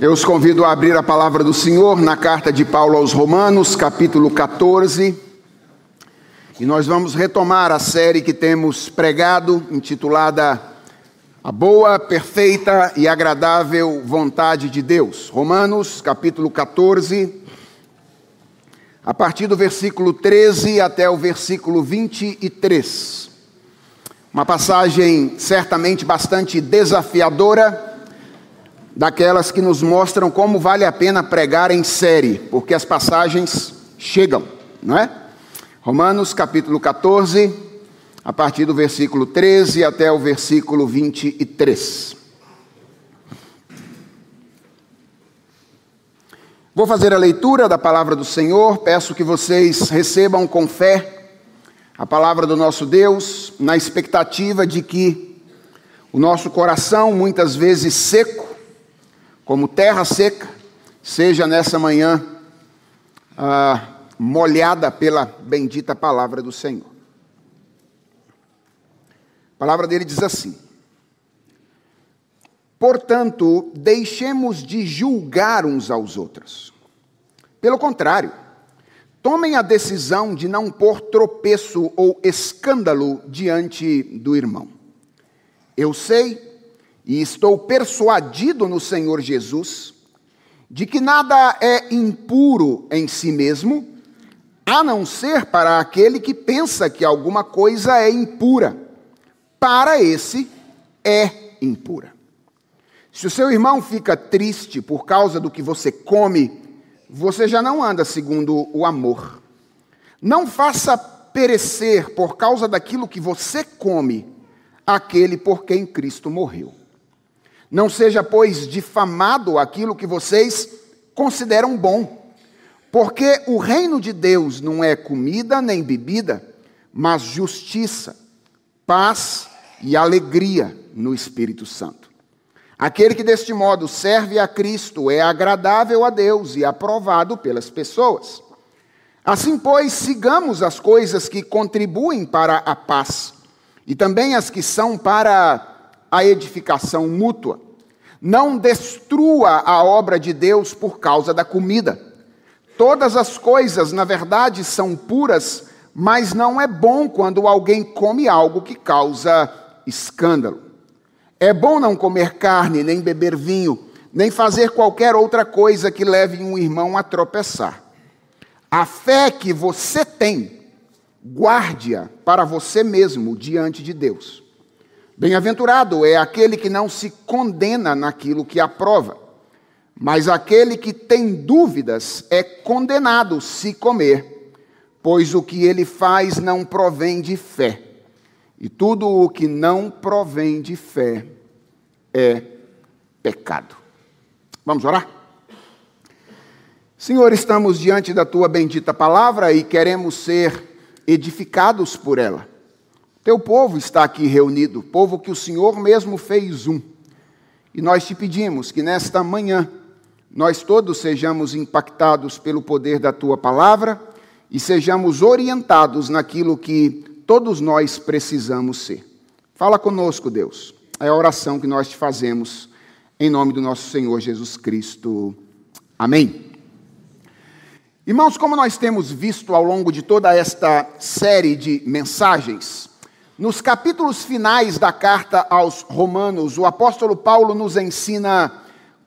Eu os convido a abrir a palavra do Senhor na carta de Paulo aos Romanos, capítulo 14. E nós vamos retomar a série que temos pregado, intitulada A Boa, Perfeita e Agradável Vontade de Deus. Romanos, capítulo 14, a partir do versículo 13 até o versículo 23. Uma passagem certamente bastante desafiadora daquelas que nos mostram como vale a pena pregar em série, porque as passagens chegam, não é? Romanos capítulo 14, a partir do versículo 13 até o versículo 23. Vou fazer a leitura da palavra do Senhor, peço que vocês recebam com fé a palavra do nosso Deus, na expectativa de que o nosso coração, muitas vezes seco, como terra seca, seja nessa manhã ah, molhada pela bendita palavra do Senhor. A palavra dele diz assim: Portanto, deixemos de julgar uns aos outros. Pelo contrário, tomem a decisão de não pôr tropeço ou escândalo diante do irmão. Eu sei e estou persuadido no Senhor Jesus de que nada é impuro em si mesmo, a não ser para aquele que pensa que alguma coisa é impura. Para esse é impura. Se o seu irmão fica triste por causa do que você come, você já não anda segundo o amor. Não faça perecer por causa daquilo que você come aquele por quem Cristo morreu. Não seja, pois, difamado aquilo que vocês consideram bom, porque o reino de Deus não é comida nem bebida, mas justiça, paz e alegria no Espírito Santo. Aquele que deste modo serve a Cristo é agradável a Deus e aprovado pelas pessoas. Assim, pois, sigamos as coisas que contribuem para a paz e também as que são para a edificação mútua. Não destrua a obra de Deus por causa da comida. Todas as coisas, na verdade, são puras, mas não é bom quando alguém come algo que causa escândalo. É bom não comer carne, nem beber vinho, nem fazer qualquer outra coisa que leve um irmão a tropeçar. A fé que você tem, guarde-a para você mesmo diante de Deus. Bem-aventurado é aquele que não se condena naquilo que aprova, mas aquele que tem dúvidas é condenado se comer, pois o que ele faz não provém de fé. E tudo o que não provém de fé é pecado. Vamos orar? Senhor, estamos diante da tua bendita palavra e queremos ser edificados por ela. Teu povo está aqui reunido, povo que o Senhor mesmo fez um. E nós te pedimos que nesta manhã nós todos sejamos impactados pelo poder da tua palavra e sejamos orientados naquilo que todos nós precisamos ser. Fala conosco, Deus. É a oração que nós te fazemos em nome do nosso Senhor Jesus Cristo. Amém. Irmãos, como nós temos visto ao longo de toda esta série de mensagens, nos capítulos finais da carta aos Romanos, o apóstolo Paulo nos ensina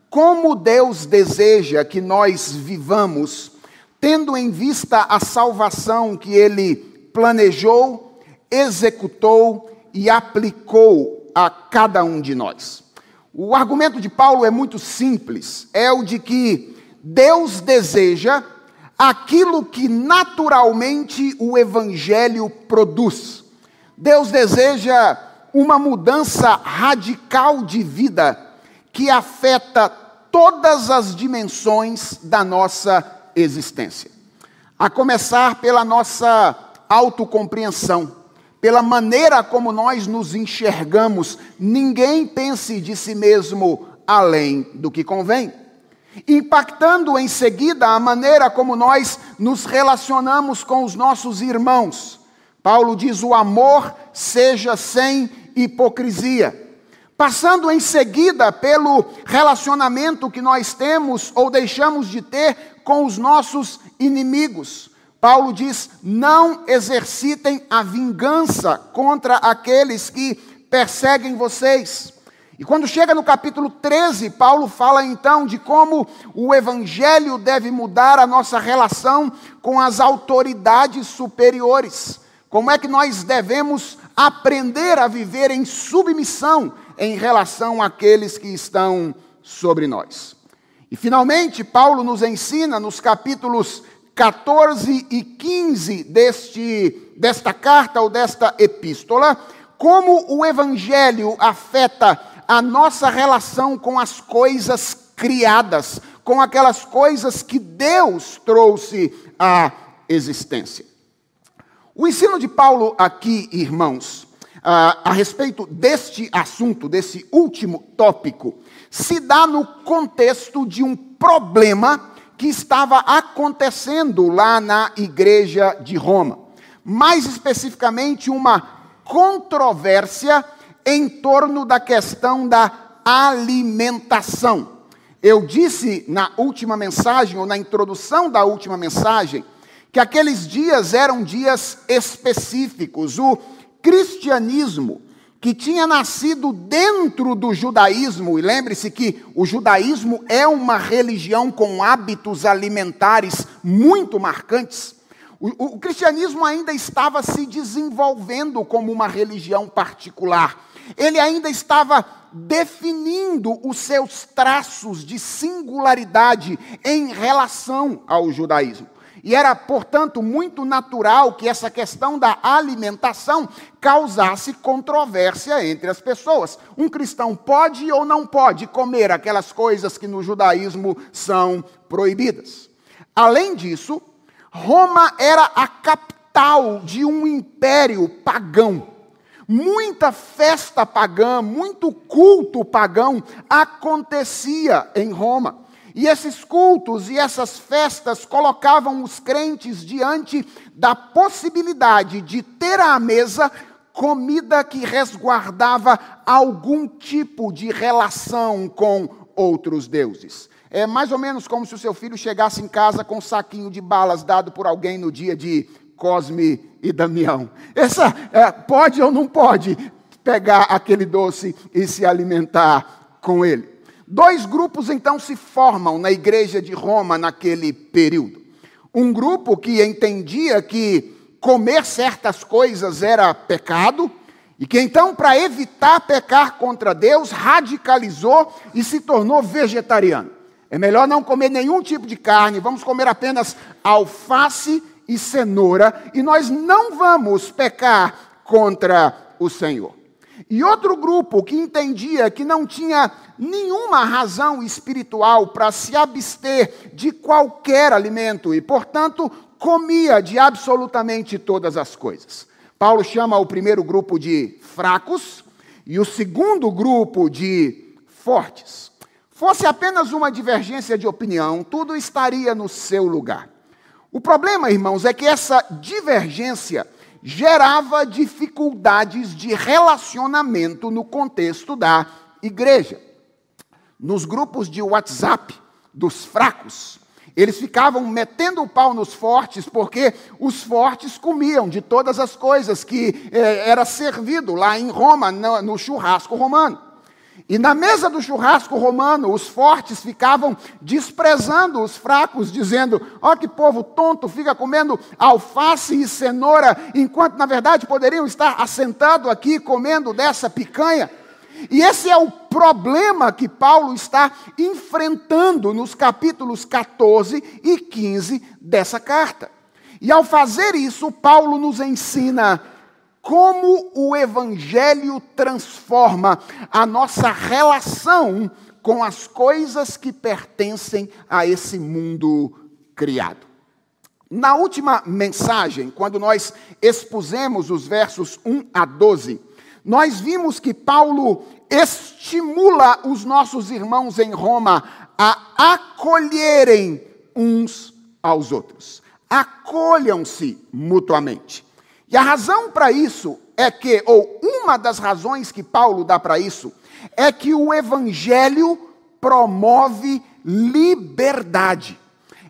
como Deus deseja que nós vivamos, tendo em vista a salvação que ele planejou, executou e aplicou a cada um de nós. O argumento de Paulo é muito simples: é o de que Deus deseja aquilo que naturalmente o evangelho produz. Deus deseja uma mudança radical de vida que afeta todas as dimensões da nossa existência. A começar pela nossa autocompreensão, pela maneira como nós nos enxergamos. Ninguém pense de si mesmo além do que convém. Impactando em seguida a maneira como nós nos relacionamos com os nossos irmãos Paulo diz: o amor seja sem hipocrisia. passando em seguida pelo relacionamento que nós temos ou deixamos de ter com os nossos inimigos. Paulo diz: não exercitem a vingança contra aqueles que perseguem vocês. E quando chega no capítulo 13, Paulo fala então de como o evangelho deve mudar a nossa relação com as autoridades superiores. Como é que nós devemos aprender a viver em submissão em relação àqueles que estão sobre nós. E finalmente, Paulo nos ensina nos capítulos 14 e 15 deste, desta carta ou desta epístola, como o Evangelho afeta a nossa relação com as coisas criadas, com aquelas coisas que Deus trouxe à existência. O ensino de Paulo aqui, irmãos, a respeito deste assunto, desse último tópico, se dá no contexto de um problema que estava acontecendo lá na igreja de Roma. Mais especificamente, uma controvérsia em torno da questão da alimentação. Eu disse na última mensagem, ou na introdução da última mensagem, que aqueles dias eram dias específicos. O cristianismo que tinha nascido dentro do judaísmo, e lembre-se que o judaísmo é uma religião com hábitos alimentares muito marcantes. O, o, cristianismo ainda estava se desenvolvendo como uma religião particular. Ele ainda estava definindo os seus traços de singularidade em relação ao judaísmo. E era, portanto, muito natural que essa questão da alimentação causasse controvérsia entre as pessoas. Um cristão pode ou não pode comer aquelas coisas que no judaísmo são proibidas. Além disso, Roma era a capital de um império pagão. Muita festa pagã, muito culto pagão acontecia em Roma. E esses cultos e essas festas colocavam os crentes diante da possibilidade de ter à mesa comida que resguardava algum tipo de relação com outros deuses. É mais ou menos como se o seu filho chegasse em casa com um saquinho de balas dado por alguém no dia de Cosme e Damião. Essa é, pode ou não pode pegar aquele doce e se alimentar com ele. Dois grupos então se formam na igreja de Roma naquele período. Um grupo que entendia que comer certas coisas era pecado, e que então, para evitar pecar contra Deus, radicalizou e se tornou vegetariano. É melhor não comer nenhum tipo de carne, vamos comer apenas alface e cenoura, e nós não vamos pecar contra o Senhor. E outro grupo que entendia que não tinha nenhuma razão espiritual para se abster de qualquer alimento e, portanto, comia de absolutamente todas as coisas. Paulo chama o primeiro grupo de fracos e o segundo grupo de fortes. Fosse apenas uma divergência de opinião, tudo estaria no seu lugar. O problema, irmãos, é que essa divergência gerava dificuldades de relacionamento no contexto da igreja. Nos grupos de WhatsApp dos fracos, eles ficavam metendo o pau nos fortes, porque os fortes comiam de todas as coisas que eh, era servido lá em Roma, no, no churrasco romano. E na mesa do churrasco romano, os fortes ficavam desprezando os fracos, dizendo: Ó, oh, que povo tonto, fica comendo alface e cenoura, enquanto na verdade poderiam estar assentado aqui comendo dessa picanha. E esse é o problema que Paulo está enfrentando nos capítulos 14 e 15 dessa carta. E ao fazer isso, Paulo nos ensina como o Evangelho transforma a nossa relação com as coisas que pertencem a esse mundo criado. Na última mensagem, quando nós expusemos os versos 1 a 12, nós vimos que Paulo estimula os nossos irmãos em Roma a acolherem uns aos outros. Acolham-se mutuamente. E a razão para isso é que, ou uma das razões que Paulo dá para isso, é que o Evangelho promove liberdade.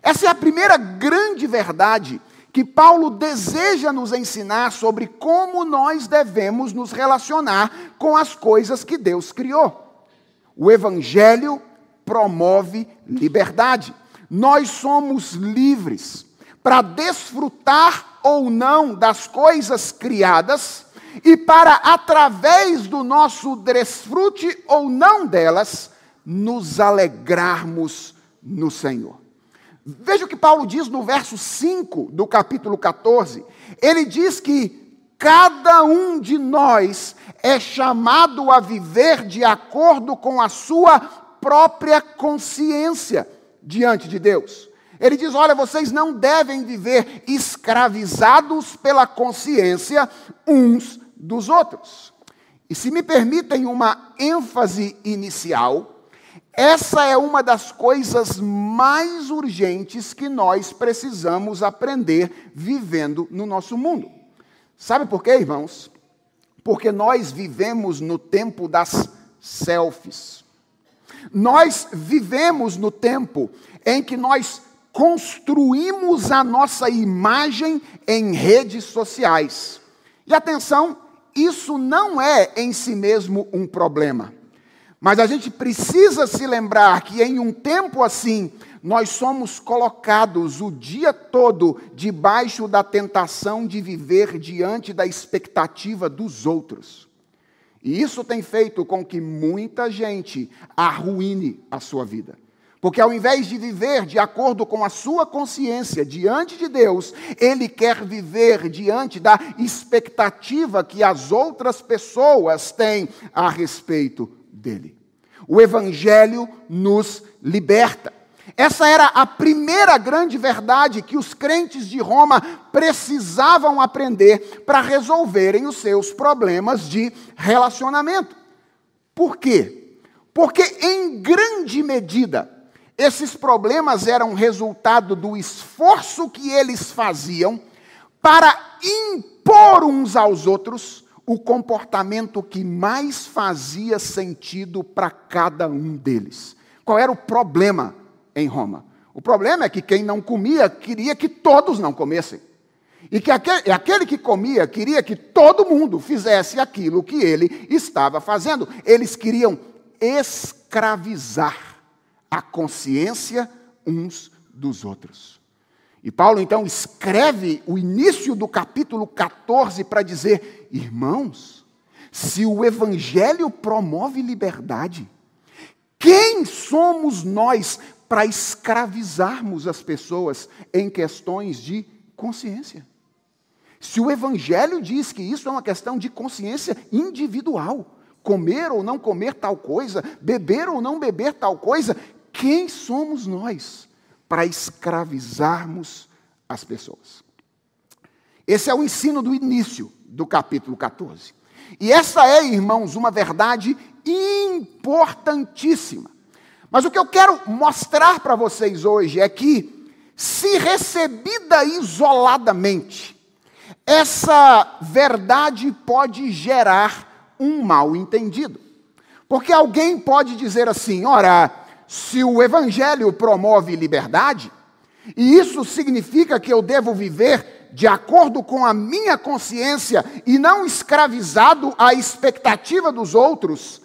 Essa é a primeira grande verdade que Paulo deseja nos ensinar sobre como nós devemos nos relacionar com as coisas que Deus criou. O Evangelho promove liberdade. Nós somos livres para desfrutar ou não das coisas criadas e para, através do nosso desfrute ou não delas, nos alegrarmos no Senhor. Veja o que Paulo diz no verso 5 do capítulo 14. Ele diz que cada um de nós é chamado a viver de acordo com a sua própria consciência diante de Deus. Ele diz: Olha, vocês não devem viver escravizados pela consciência uns dos outros. E se me permitem uma ênfase inicial, essa é uma das coisas mais urgentes que nós precisamos aprender vivendo no nosso mundo. Sabe por quê, irmãos? Porque nós vivemos no tempo das selfies. Nós vivemos no tempo em que nós construímos a nossa imagem em redes sociais. E atenção, isso não é em si mesmo um problema. Mas a gente precisa se lembrar que em um tempo assim, nós somos colocados o dia todo debaixo da tentação de viver diante da expectativa dos outros. E isso tem feito com que muita gente arruine a sua vida. Porque ao invés de viver de acordo com a sua consciência diante de Deus, ele quer viver diante da expectativa que as outras pessoas têm a respeito dele. O Evangelho nos liberta. Essa era a primeira grande verdade que os crentes de Roma precisavam aprender para resolverem os seus problemas de relacionamento. Por quê? Porque, em grande medida, esses problemas eram resultado do esforço que eles faziam para impor uns aos outros o comportamento que mais fazia sentido para cada um deles. Qual era o problema em Roma? O problema é que quem não comia queria que todos não comessem. E que aquele, que comia queria que todo mundo fizesse aquilo que ele estava fazendo. Eles queriam escravizar a consciência uns dos outros. E Paulo então escreve o início do capítulo 14 para dizer: irmãos, se o evangelho promove liberdade, quem somos nós para escravizarmos as pessoas em questões de consciência? Se o evangelho diz que isso é uma questão de consciência individual, comer ou não comer tal coisa, beber ou não beber tal coisa, quem somos nós? para escravizarmos as pessoas. Esse é o ensino do início do capítulo 14. E essa é, irmãos, uma verdade importantíssima. Mas o que eu quero mostrar para vocês hoje é que, se recebida isoladamente, essa verdade pode gerar um mal entendido. Porque alguém pode dizer assim: ora, se o Evangelho promove liberdade, e isso significa que eu devo viver de acordo com a minha consciência e não escravizado à expectativa dos outros,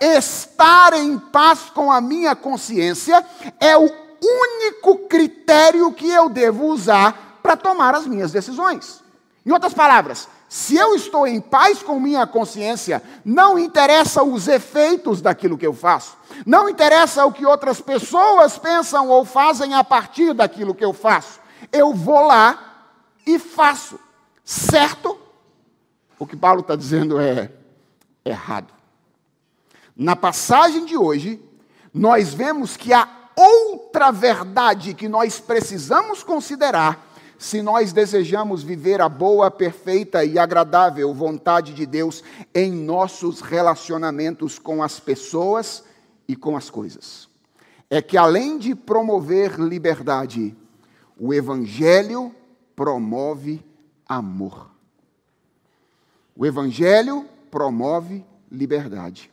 estar em paz com a minha consciência é o único critério que eu devo usar para tomar as minhas decisões. Em outras palavras, se eu estou em paz com minha consciência, não interessa os efeitos daquilo que eu faço, não interessa o que outras pessoas pensam ou fazem a partir daquilo que eu faço. Eu vou lá e faço. Certo? O que Paulo está dizendo é errado. Na passagem de hoje, nós vemos que há outra verdade que nós precisamos considerar se nós desejamos viver a boa, perfeita e agradável vontade de Deus em nossos relacionamentos com as pessoas e com as coisas. É que além de promover liberdade, o Evangelho promove amor. O Evangelho promove liberdade.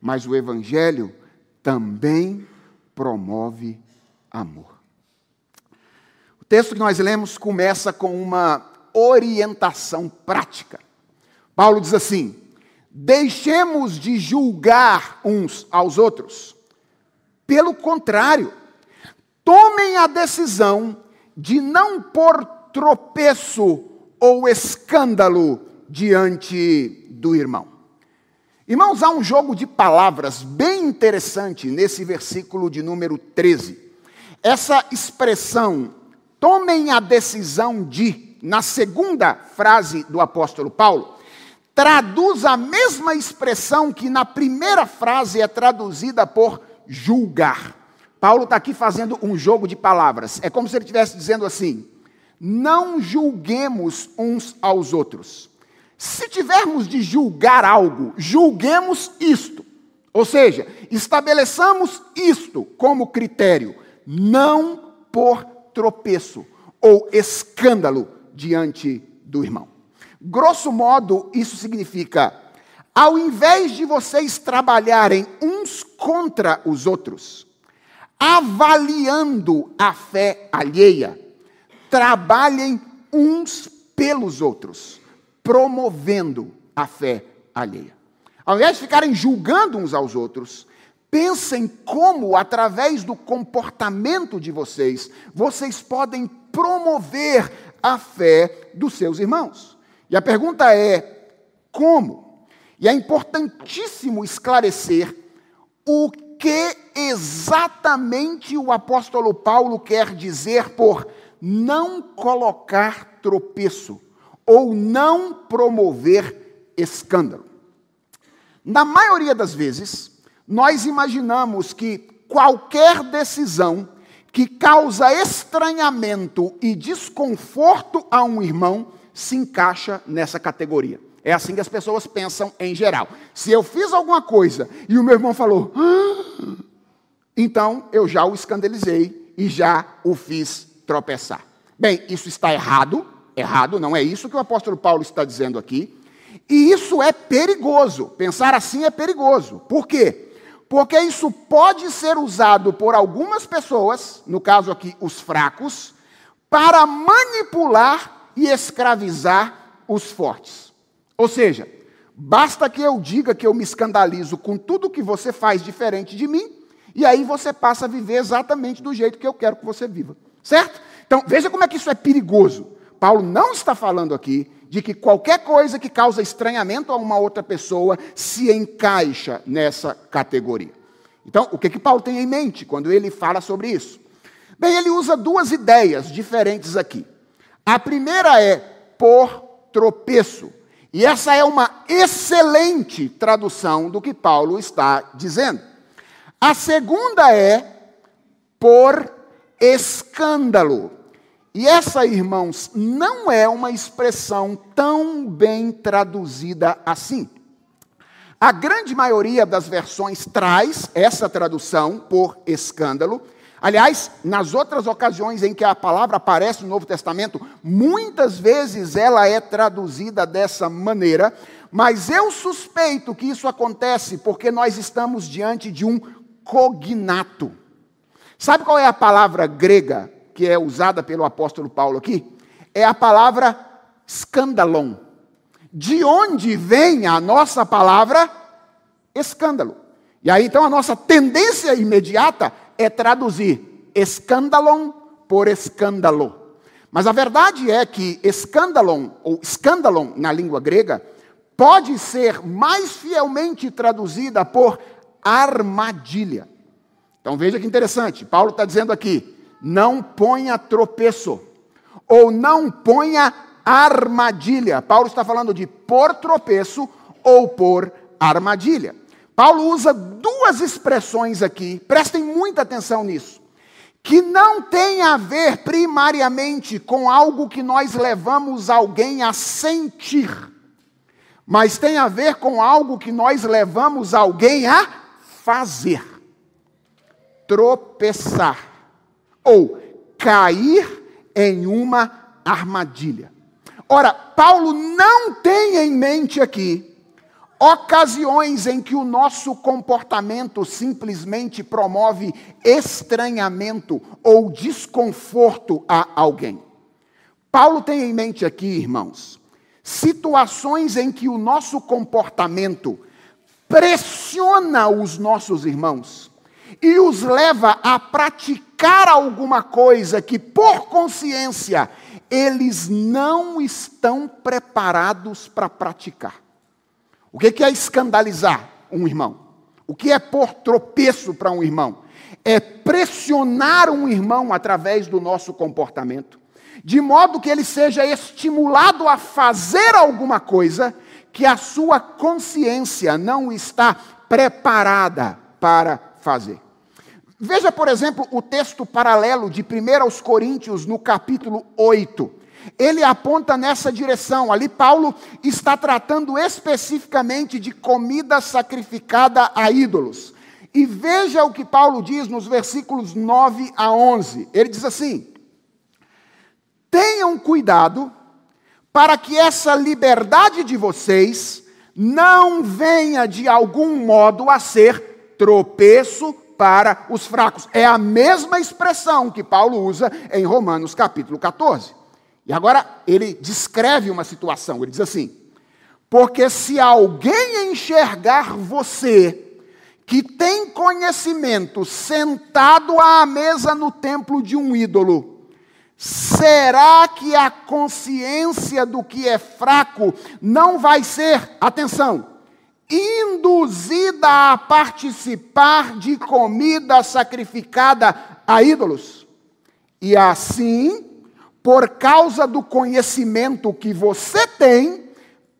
mas o Evangelho também promove amor. Texto que nós lemos começa com uma orientação prática. Paulo diz assim: deixemos de julgar uns aos outros. Pelo contrário, tomem a decisão de não pôr tropeço ou escândalo diante do irmão. Irmãos, há um jogo de palavras bem interessante nesse versículo de número 13. Essa expressão, tomem a decisão de, na segunda frase do apóstolo Paulo, traduz a mesma expressão que na primeira frase é traduzida por julgar. Paulo está aqui fazendo um jogo de palavras. É como se ele estivesse dizendo assim: não julguemos uns aos outros. Se tivermos de julgar algo, julguemos isto. Ou seja, estabeleçamos isto como critério, não por tropeço ou escândalo diante do irmão. Grosso modo, isso significa: ao invés de vocês trabalharem uns contra os outros, avaliando a fé alheia, trabalhem uns pelos outros, promovendo a fé alheia. Ao invés de ficarem julgando uns aos outros, pensem como, através do comportamento de vocês, vocês podem promover a fé dos seus irmãos. E a pergunta é: como? E é importantíssimo esclarecer o que exatamente o apóstolo Paulo quer dizer por não colocar tropeço ou não promover escândalo. Na maioria das vezes, nós imaginamos que qualquer decisão que causa estranhamento e desconforto a um irmão se encaixa nessa categoria. É assim que as pessoas pensam em geral. Se eu fiz alguma coisa e o meu irmão falou, ah, então eu já o escandalizei e já o fiz tropeçar. Bem, isso está errado, errado, não é isso que o apóstolo Paulo está dizendo aqui. E isso é perigoso. Pensar assim é perigoso. Por quê? Porque isso pode ser usado por algumas pessoas, no caso aqui os fracos, para manipular e escravizar os fortes. Ou seja, basta que eu diga que eu me escandalizo com tudo que você faz diferente de mim, e aí você passa a viver exatamente do jeito que eu quero que você viva. Certo? Então, veja como é que isso é perigoso. Paulo não está falando aqui de que qualquer coisa que causa estranhamento a uma outra pessoa se encaixa nessa categoria. Então, o que, que Paulo tem em mente quando ele fala sobre isso? Bem, ele usa duas ideias diferentes aqui. A primeira é por tropeço. E essa é uma excelente tradução do que Paulo está dizendo. A segunda é por escândalo. E essa, irmãos, não é uma expressão tão bem traduzida assim. A grande maioria das versões traz essa tradução por escândalo. Aliás, nas outras ocasiões em que a palavra aparece no Novo Testamento, muitas vezes ela é traduzida dessa maneira, mas eu suspeito que isso acontece porque nós estamos diante de um cognato. Sabe qual é a palavra grega que é usada pelo apóstolo Paulo aqui? É a palavra escandalon. De onde vem a nossa palavra escândalo? E aí então a nossa tendência imediata é traduzir escandalon por escândalo. Mas a verdade é que escandalon, ou escandalon na língua grega, pode ser mais fielmente traduzida por armadilha. Então veja que interessante, Paulo está dizendo aqui: não ponha tropeço, ou não ponha armadilha. Paulo está falando de por tropeço ou por armadilha. Paulo usa duas expressões aqui, prestem muita atenção nisso, que não tem a ver primariamente com algo que nós levamos alguém a sentir, mas tem a ver com algo que nós levamos alguém a fazer tropeçar ou cair em uma armadilha. Ora, Paulo não tem em mente aqui ocasiões em que o nosso comportamento simplesmente promove estranhamento ou desconforto a alguém. Paulo tem em mente aqui, irmãos, situações em que o nosso comportamento pressiona os nossos irmãos e os leva a praticar alguma coisa que, por consciência, eles não estão preparados para praticar. O que é escandalizar um irmão? O que é pôr tropeço para um irmão? É pressionar um irmão através do nosso comportamento, de modo que ele seja estimulado a fazer alguma coisa que a sua consciência não está preparada para fazer. Veja, por exemplo, o texto paralelo de 1 aos Coríntios, no capítulo 8 ele aponta nessa direção. Ali, Paulo está tratando especificamente de comida sacrificada a ídolos. E veja o que Paulo diz nos versículos 9 a 11. Ele diz assim: Tenham cuidado para que essa liberdade de vocês não venha de algum modo a ser tropeço para os fracos. É a mesma expressão que Paulo usa em Romanos capítulo 14. E agora ele descreve uma situação, ele diz assim: porque se alguém enxergar você, que tem conhecimento, sentado à mesa no templo de um ídolo, será que a consciência do que é fraco não vai ser, atenção, induzida a participar de comida sacrificada a ídolos? E assim por causa do conhecimento que você tem,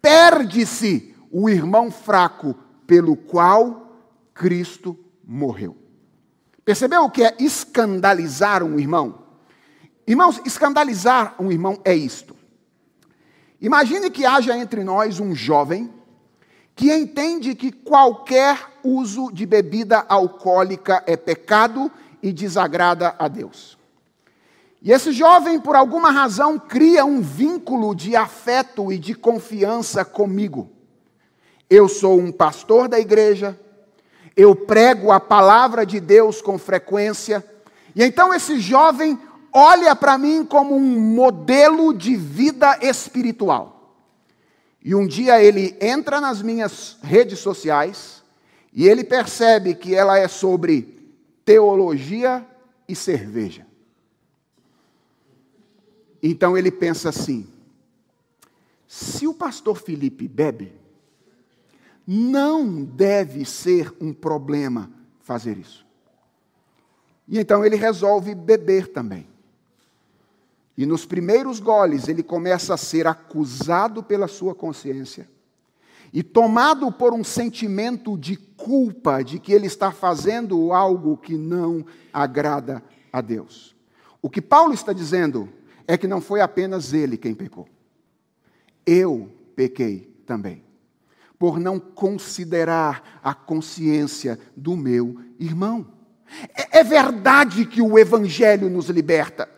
perde-se o irmão fraco pelo qual Cristo morreu. Percebeu o que é escandalizar um irmão? Irmãos, escandalizar um irmão é isto. Imagine que haja entre nós um jovem que entende que qualquer uso de bebida alcoólica é pecado e desagrada a Deus. E esse jovem, por alguma razão, cria um vínculo de afeto e de confiança comigo. Eu sou um pastor da igreja, eu prego a palavra de Deus com frequência, e então esse jovem olha para mim como um modelo de vida espiritual. E um dia ele entra nas minhas redes sociais e ele percebe que ela é sobre teologia e cerveja. Então ele pensa assim: se o pastor Felipe bebe, não deve ser um problema fazer isso. E então ele resolve beber também. E nos primeiros goles ele começa a ser acusado pela sua consciência e tomado por um sentimento de culpa de que ele está fazendo algo que não agrada a Deus. O que Paulo está dizendo é que não foi apenas ele quem pecou. Eu pequei também, por não considerar a consciência do meu irmão. É, é verdade que o Evangelho nos liberta.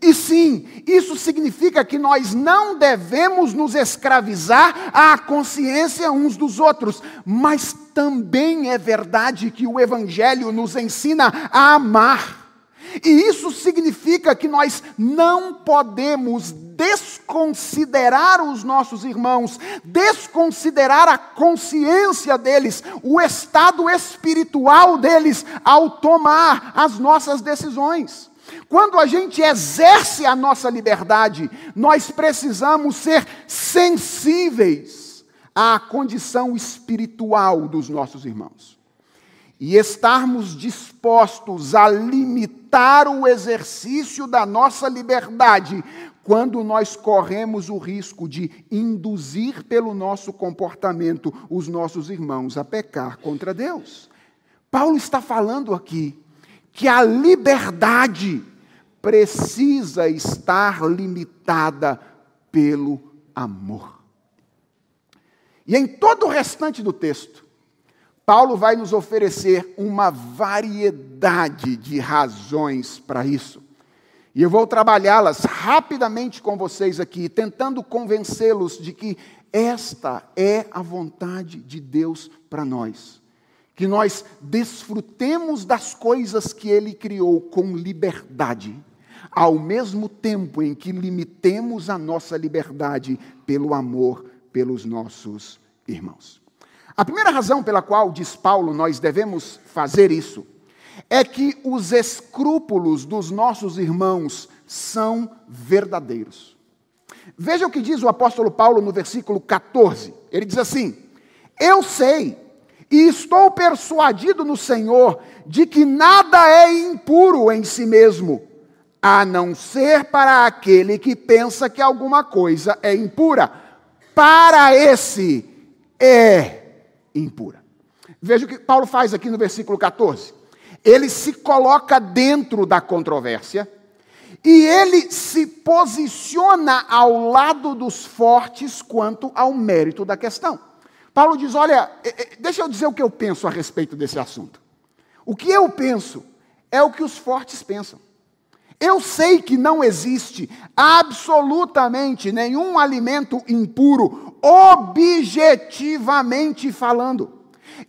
E sim, isso significa que nós não devemos nos escravizar à consciência uns dos outros, mas também é verdade que o Evangelho nos ensina a amar. E isso significa que nós não podemos desconsiderar os nossos irmãos, desconsiderar a consciência deles, o estado espiritual deles ao tomar as nossas decisões. Quando a gente exerce a nossa liberdade, nós precisamos ser sensíveis à condição espiritual dos nossos irmãos e estarmos dispostos a limitar o exercício da nossa liberdade quando nós corremos o risco de induzir pelo nosso comportamento os nossos irmãos a pecar contra Deus. Paulo está falando aqui que a liberdade precisa estar limitada pelo amor. E em todo o restante do texto, Paulo vai nos oferecer uma variedade de razões para isso. E eu vou trabalhá-las rapidamente com vocês aqui, tentando convencê-los de que Esta é a vontade de Deus para nós. Que nós desfrutemos das coisas que Ele criou com liberdade, ao mesmo tempo em que limitemos a nossa liberdade pelo amor pelos nossos irmãos. A primeira razão pela qual, diz Paulo, nós devemos fazer isso é que os escrúpulos dos nossos irmãos são verdadeiros. Veja o que diz o apóstolo Paulo no versículo 14. Ele diz assim: Eu sei e estou persuadido no Senhor de que nada é impuro em si mesmo, a não ser para aquele que pensa que alguma coisa é impura. Para esse é impura. Veja o que Paulo faz aqui no versículo 14. Ele se coloca dentro da controvérsia e ele se posiciona ao lado dos fortes quanto ao mérito da questão. Paulo diz: Olha, deixa eu dizer o que eu penso a respeito desse assunto. O que eu penso é o que os fortes pensam. Eu sei que não existe absolutamente nenhum alimento impuro, objetivamente falando.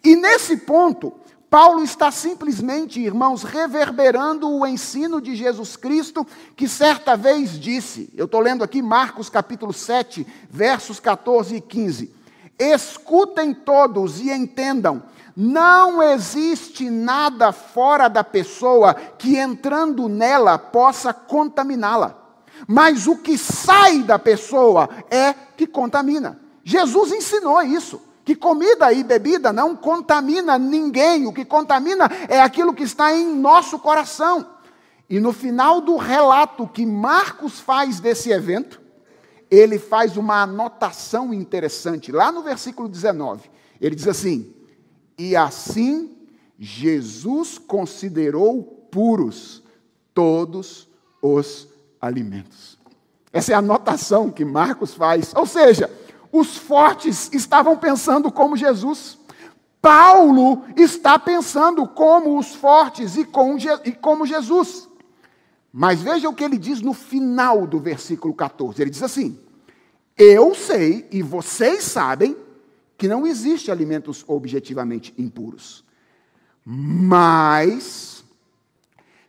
E nesse ponto, Paulo está simplesmente, irmãos, reverberando o ensino de Jesus Cristo, que certa vez disse, eu estou lendo aqui Marcos capítulo 7, versos 14 e 15: Escutem todos e entendam, não existe nada fora da pessoa que entrando nela possa contaminá-la, mas o que sai da pessoa é que contamina. Jesus ensinou isso que comida e bebida não contamina ninguém, o que contamina é aquilo que está em nosso coração. E no final do relato que Marcos faz desse evento, ele faz uma anotação interessante, lá no versículo 19. Ele diz assim: E assim Jesus considerou puros todos os alimentos. Essa é a anotação que Marcos faz. Ou seja, os fortes estavam pensando como Jesus. Paulo está pensando como os fortes e, com, e como Jesus. Mas veja o que ele diz no final do versículo 14. Ele diz assim: Eu sei e vocês sabem que não existe alimentos objetivamente impuros. Mas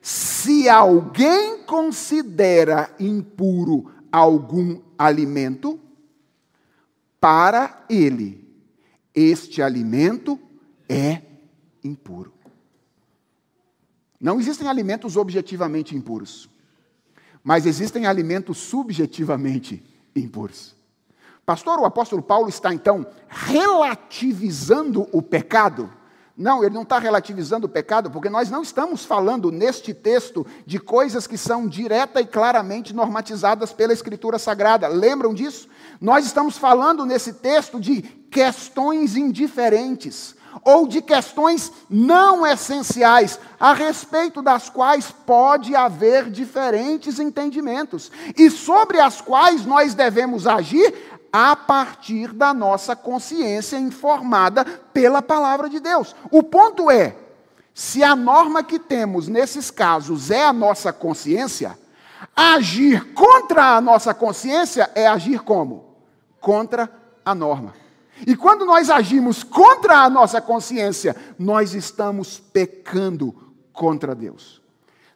se alguém considera impuro algum alimento, para ele, este alimento é impuro. Não existem alimentos objetivamente impuros, mas existem alimentos subjetivamente impuros. Pastor, o apóstolo Paulo está então relativizando o pecado não, ele não está relativizando o pecado, porque nós não estamos falando neste texto de coisas que são direta e claramente normatizadas pela Escritura Sagrada. Lembram disso? Nós estamos falando nesse texto de questões indiferentes, ou de questões não essenciais, a respeito das quais pode haver diferentes entendimentos, e sobre as quais nós devemos agir a partir da nossa consciência informada pela palavra de Deus. O ponto é: se a norma que temos nesses casos é a nossa consciência, agir contra a nossa consciência é agir como? Contra a norma. E quando nós agimos contra a nossa consciência, nós estamos pecando contra Deus.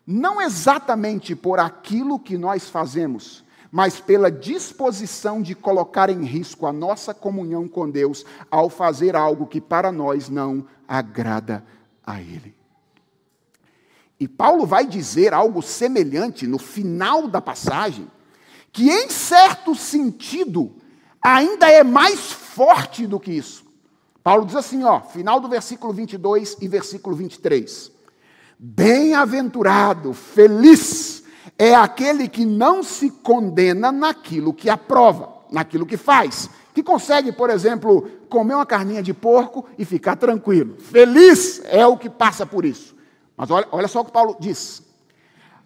Não exatamente por aquilo que nós fazemos, mas pela disposição de colocar em risco a nossa comunhão com Deus ao fazer algo que para nós não agrada a Ele. E Paulo vai dizer algo semelhante no final da passagem, que em certo sentido ainda é mais forte do que isso. Paulo diz assim, ó, final do versículo 22 e versículo 23. Bem-aventurado, feliz é aquele que não se condena naquilo que aprova, naquilo que faz. Que consegue, por exemplo, comer uma carninha de porco e ficar tranquilo. Feliz é o que passa por isso. Mas olha, olha só o que Paulo diz.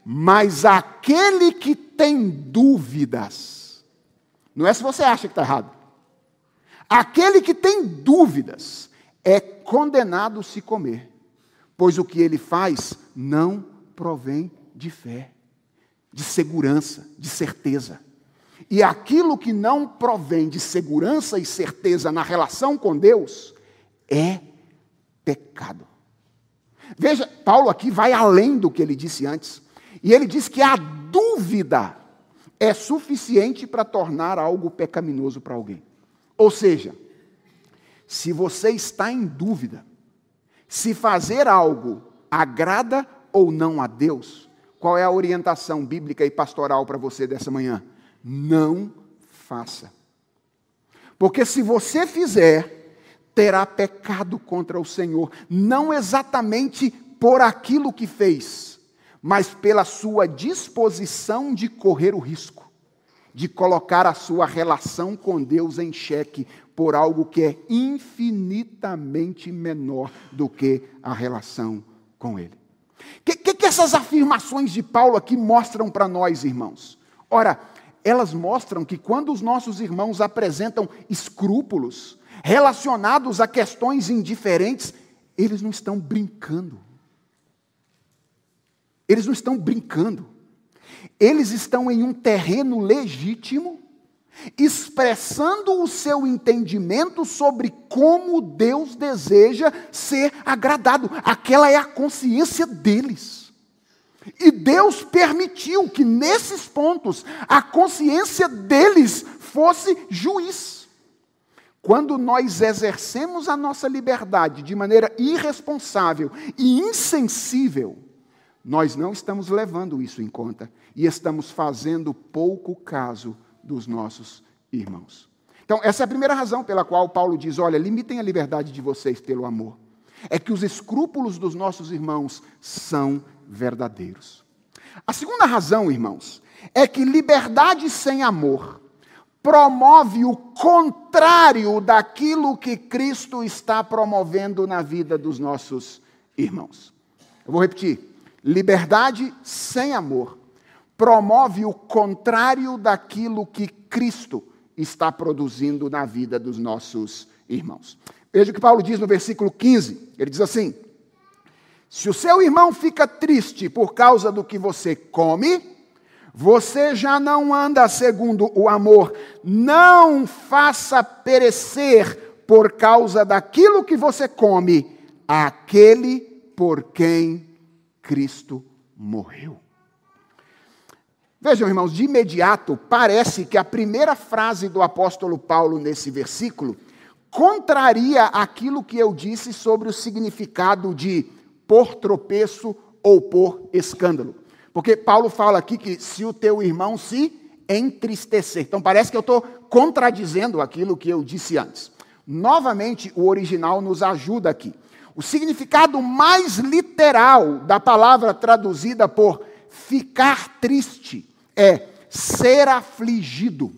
Mas aquele que tem dúvidas, não é se você acha que está errado. Aquele que tem dúvidas é condenado se comer, pois o que ele faz não provém de fé de segurança, de certeza. E aquilo que não provém de segurança e certeza na relação com Deus é pecado. Veja, Paulo aqui vai além do que ele disse antes. E ele diz que a dúvida é suficiente para tornar algo pecaminoso para alguém. Ou seja, se você está em dúvida se fazer algo agrada ou não a Deus, qual é a orientação bíblica e pastoral para você dessa manhã? Não faça. Porque se você fizer, terá pecado contra o Senhor, não exatamente por aquilo que fez, mas pela sua disposição de correr o risco, de colocar a sua relação com Deus em xeque por algo que é infinitamente menor do que a relação com Ele. O que, que, que essas afirmações de Paulo aqui mostram para nós, irmãos? Ora, elas mostram que quando os nossos irmãos apresentam escrúpulos relacionados a questões indiferentes, eles não estão brincando. Eles não estão brincando. Eles estão em um terreno legítimo, expressando o seu entendimento sobre como Deus deseja ser agradado. Aquela é a consciência deles. E Deus permitiu que nesses pontos a consciência deles fosse juiz. Quando nós exercemos a nossa liberdade de maneira irresponsável e insensível, nós não estamos levando isso em conta e estamos fazendo pouco caso dos nossos irmãos. Então, essa é a primeira razão pela qual Paulo diz: olha, limitem a liberdade de vocês pelo amor. É que os escrúpulos dos nossos irmãos são verdadeiros. A segunda razão, irmãos, é que liberdade sem amor promove o contrário daquilo que Cristo está promovendo na vida dos nossos irmãos. Eu vou repetir. Liberdade sem amor promove o contrário daquilo que Cristo está produzindo na vida dos nossos irmãos. Veja o que Paulo diz no versículo 15. Ele diz assim: Se o seu irmão fica triste por causa do que você come, você já não anda segundo o amor. Não faça perecer por causa daquilo que você come aquele por quem Cristo morreu. Vejam, irmãos, de imediato parece que a primeira frase do apóstolo Paulo nesse versículo contraria aquilo que eu disse sobre o significado de por tropeço ou por escândalo. Porque Paulo fala aqui que se o teu irmão se entristecer. Então parece que eu estou contradizendo aquilo que eu disse antes. Novamente, o original nos ajuda aqui. O significado mais literal da palavra traduzida por ficar triste é ser afligido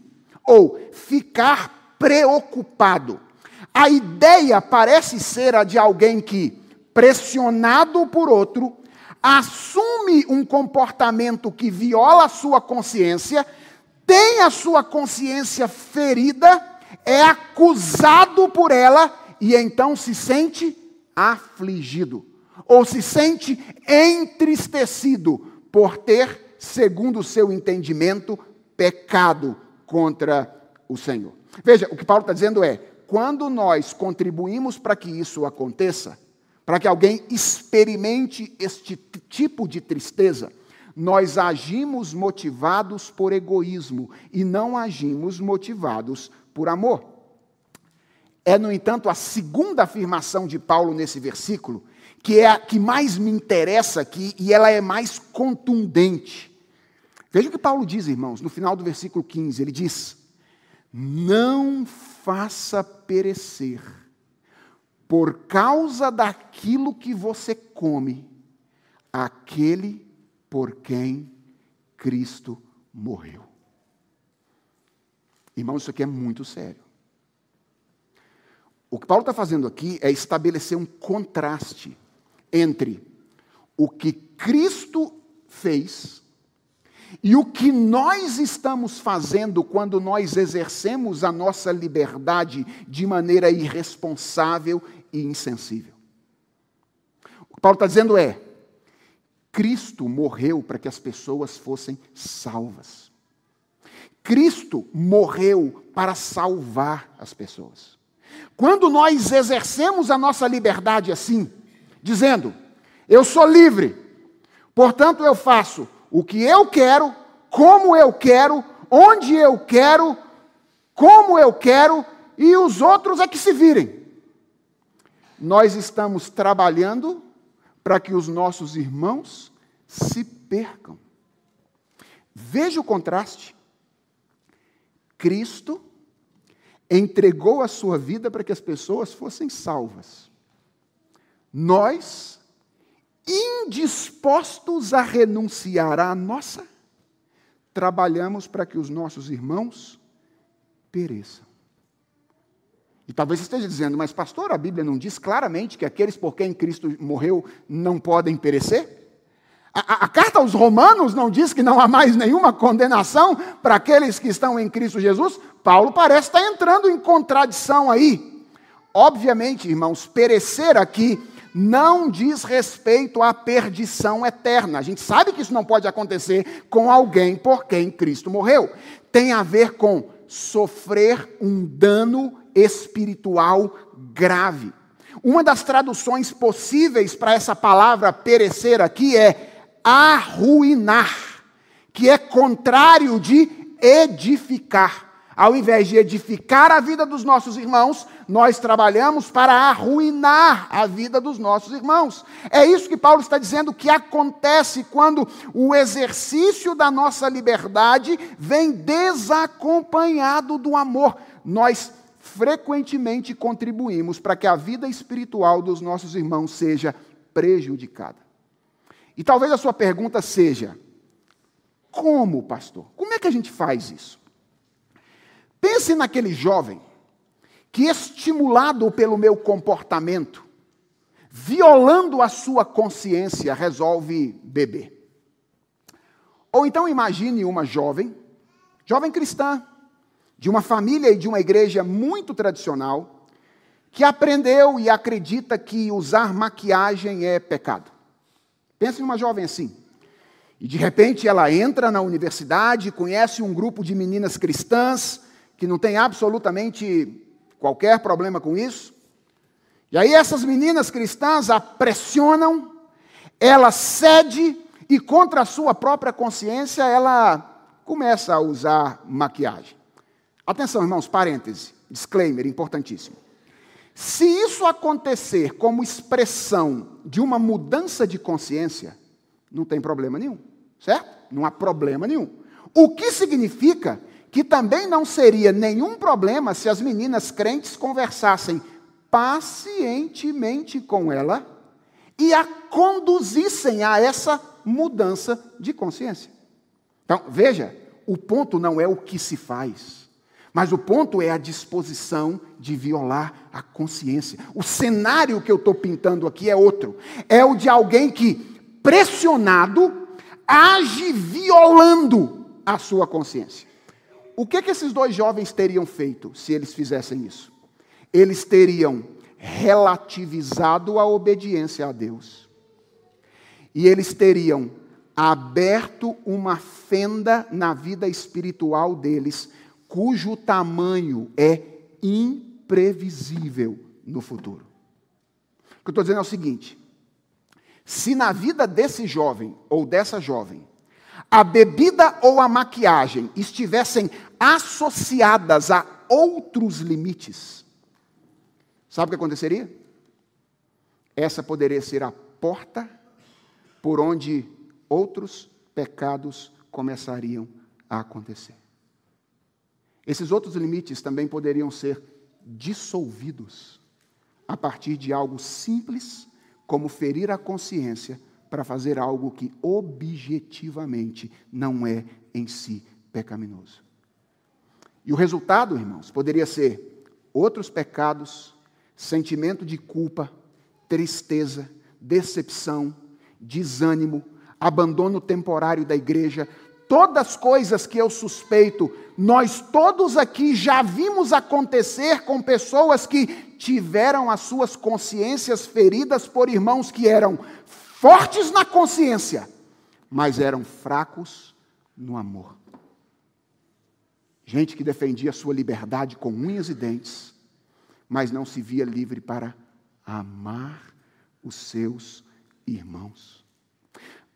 ou ficar preocupado. A ideia parece ser a de alguém que, pressionado por outro, assume um comportamento que viola a sua consciência, tem a sua consciência ferida, é acusado por ela e então se sente afligido, ou se sente entristecido por ter, segundo o seu entendimento, pecado contra o Senhor. Veja, o que Paulo está dizendo é: quando nós contribuímos para que isso aconteça, para que alguém experimente este tipo de tristeza, nós agimos motivados por egoísmo e não agimos motivados por amor. É, no entanto, a segunda afirmação de Paulo nesse versículo, que é a que mais me interessa aqui e ela é mais contundente. Veja o que Paulo diz, irmãos, no final do versículo 15: ele diz: Não faça perecer, por causa daquilo que você come, aquele por quem Cristo morreu. Irmãos, isso aqui é muito sério. O que Paulo está fazendo aqui é estabelecer um contraste entre o que Cristo fez e o que nós estamos fazendo quando nós exercemos a nossa liberdade de maneira irresponsável e insensível. O que Paulo está dizendo é: Cristo morreu para que as pessoas fossem salvas. Cristo morreu para salvar as pessoas. Quando nós exercemos a nossa liberdade assim, dizendo, eu sou livre, portanto eu faço o que eu quero, como eu quero, onde eu quero, como eu quero, e os outros é que se virem. Nós estamos trabalhando para que os nossos irmãos se percam. Veja o contraste. Cristo entregou a sua vida para que as pessoas fossem salvas. Nós, indispostos a renunciar à nossa, trabalhamos para que os nossos irmãos pereçam. E talvez esteja dizendo, mas pastor, a Bíblia não diz claramente que aqueles por quem Cristo morreu não podem perecer? A, a, carta aos Romanos não diz que não há mais nenhuma condenação para aqueles que estão em Cristo Jesus? Paulo parece estar entrando em contradição aí. Obviamente, irmãos, perecer aqui não diz respeito à perdição eterna. A gente sabe que isso não pode acontecer com alguém por quem Cristo morreu. Tem a ver com sofrer um dano espiritual grave. Uma das traduções possíveis para essa palavra perecer aqui é arruinar, que é contrário de edificar. Ao invés de edificar a vida dos nossos irmãos, nós trabalhamos para arruinar a vida dos nossos irmãos. É isso que Paulo está dizendo que acontece quando o exercício da nossa liberdade vem desacompanhado do amor. Nós frequentemente contribuímos para que a vida espiritual dos nossos irmãos seja prejudicada. E talvez a sua pergunta seja: como, pastor? Como é que a gente faz isso? Pense naquele jovem que, estimulado pelo meu comportamento, violando a sua consciência, resolve beber. Ou então imagine uma jovem, jovem cristã, de uma família e de uma igreja muito tradicional, que aprendeu e acredita que usar maquiagem é pecado. Pense numa jovem assim. E de repente ela entra na universidade, conhece um grupo de meninas cristãs que não tem absolutamente qualquer problema com isso. E aí essas meninas cristãs a pressionam, ela cede e contra a sua própria consciência ela começa a usar maquiagem. Atenção, irmãos, parêntese, disclaimer importantíssimo. Se isso acontecer como expressão de uma mudança de consciência, não tem problema nenhum, certo? Não há problema nenhum. O que significa que também não seria nenhum problema se as meninas crentes conversassem pacientemente com ela e a conduzissem a essa mudança de consciência. Então, veja, o ponto não é o que se faz. Mas o ponto é a disposição de violar a consciência. O cenário que eu estou pintando aqui é outro. É o de alguém que, pressionado, age violando a sua consciência. O que, que esses dois jovens teriam feito se eles fizessem isso? Eles teriam relativizado a obediência a Deus. E eles teriam aberto uma fenda na vida espiritual deles cujo tamanho é imprevisível no futuro. O que eu estou dizendo é o seguinte: se na vida desse jovem ou dessa jovem, a bebida ou a maquiagem estivessem associadas a outros limites, sabe o que aconteceria? Essa poderia ser a porta por onde outros pecados começariam a acontecer. Esses outros limites também poderiam ser dissolvidos a partir de algo simples, como ferir a consciência para fazer algo que objetivamente não é em si pecaminoso. E o resultado, irmãos, poderia ser outros pecados, sentimento de culpa, tristeza, decepção, desânimo, abandono temporário da igreja, todas coisas que eu suspeito, nós todos aqui já vimos acontecer com pessoas que tiveram as suas consciências feridas por irmãos que eram fortes na consciência, mas eram fracos no amor. Gente que defendia a sua liberdade com unhas e dentes, mas não se via livre para amar os seus irmãos.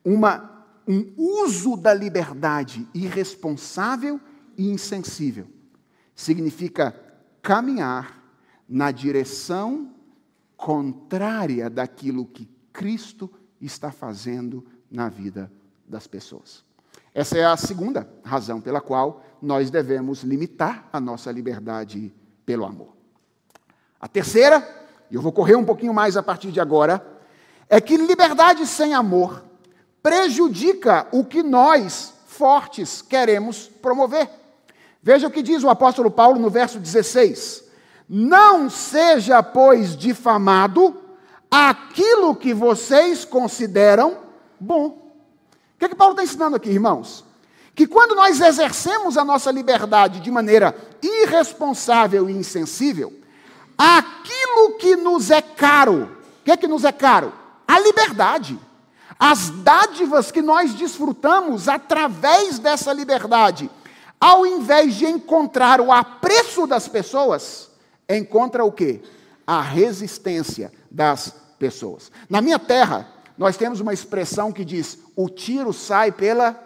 Uma, um uso da liberdade irresponsável e insensível significa caminhar na direção contrária daquilo que Cristo está fazendo na vida das pessoas. Essa é a segunda razão pela qual nós devemos limitar a nossa liberdade pelo amor. A terceira, e eu vou correr um pouquinho mais a partir de agora, é que liberdade sem amor prejudica o que nós, fortes, queremos promover. Veja o que diz o apóstolo Paulo no verso 16: Não seja, pois, difamado aquilo que vocês consideram bom que, é que Paulo está ensinando aqui, irmãos? Que quando nós exercemos a nossa liberdade de maneira irresponsável e insensível, aquilo que nos é caro, o que, é que nos é caro? A liberdade. As dádivas que nós desfrutamos através dessa liberdade, ao invés de encontrar o apreço das pessoas, encontra o quê? A resistência das pessoas. Na minha terra, nós temos uma expressão que diz: o tiro sai pela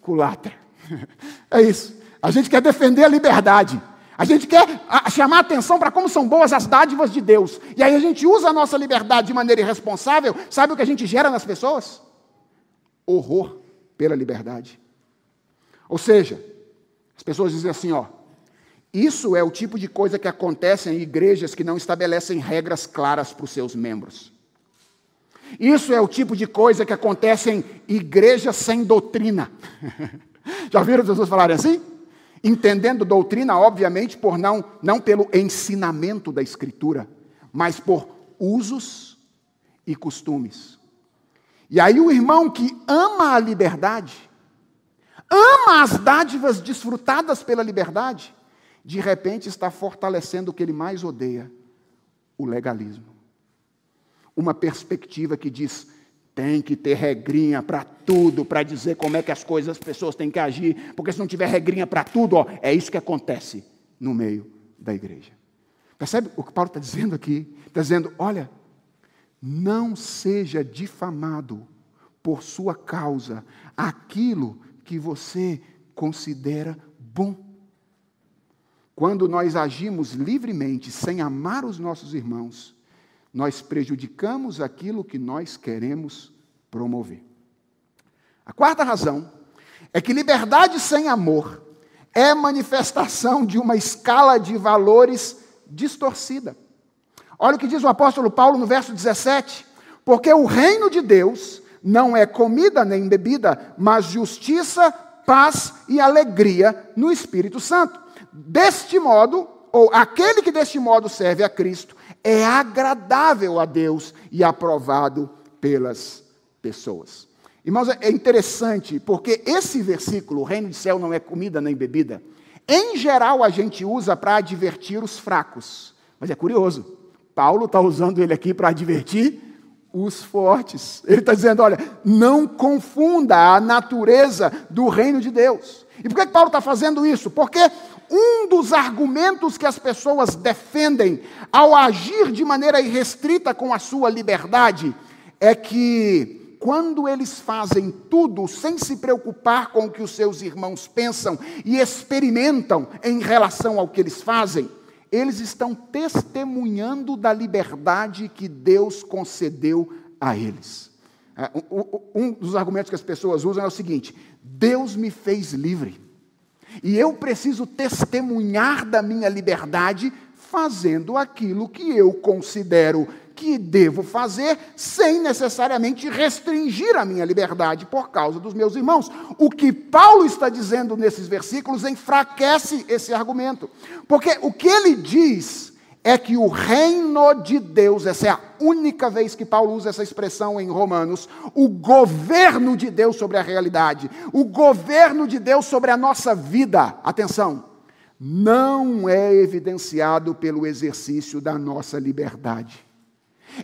culatra. É isso. A gente quer defender a liberdade. A gente quer chamar atenção para como são boas as dádivas de Deus. E aí a gente usa a nossa liberdade de maneira irresponsável. Sabe o que a gente gera nas pessoas? Horror pela liberdade. Ou seja, as pessoas dizem assim, ó, isso é o tipo de coisa que acontece em igrejas que não estabelecem regras claras para os seus membros. Isso é o tipo de coisa que acontece em igrejas sem doutrina. Já viram as pessoas falarem assim? Entendendo doutrina, obviamente, por não, não pelo ensinamento da Escritura, mas por usos e costumes. E aí o irmão que ama a liberdade, ama as dádivas desfrutadas pela liberdade, de repente está fortalecendo o que ele mais odeia, o legalismo uma perspectiva que diz: tem que ter regrinha para tudo, para dizer como é que as coisas, as pessoas têm que agir, porque se não tiver regrinha para tudo, ó, é isso que acontece no meio da igreja. Percebe o que Paulo está dizendo aqui? Está dizendo: olha, não seja difamado por sua causa aquilo que você considera bom. Quando nós agimos livremente, sem amar os nossos irmãos, nós prejudicamos aquilo que nós queremos promover. A quarta razão é que liberdade sem amor é manifestação de uma escala de valores distorcida. Olha o que diz o apóstolo Paulo no verso 17: porque o reino de Deus não é comida nem bebida, mas justiça, paz e alegria no Espírito Santo. Deste modo, ou aquele que deste modo serve a Cristo, é agradável a Deus e aprovado pelas pessoas. Irmãos, é interessante, porque esse versículo, o reino de céu não é comida nem bebida, em geral a gente usa para advertir os fracos. Mas é curioso, Paulo está usando ele aqui para advertir os fortes. Ele está dizendo: olha, não confunda a natureza do reino de Deus. E por que Paulo está fazendo isso? Porque um dos argumentos que as pessoas defendem ao agir de maneira irrestrita com a sua liberdade é que quando eles fazem tudo sem se preocupar com o que os seus irmãos pensam e experimentam em relação ao que eles fazem, eles estão testemunhando da liberdade que Deus concedeu a eles. É, um dos argumentos que as pessoas usam é o seguinte: Deus me fez livre. E eu preciso testemunhar da minha liberdade fazendo aquilo que eu considero que devo fazer, sem necessariamente restringir a minha liberdade por causa dos meus irmãos. O que Paulo está dizendo nesses versículos enfraquece esse argumento. Porque o que ele diz é que o reino de Deus, essa é a única vez que Paulo usa essa expressão em Romanos, o governo de Deus sobre a realidade, o governo de Deus sobre a nossa vida, atenção, não é evidenciado pelo exercício da nossa liberdade.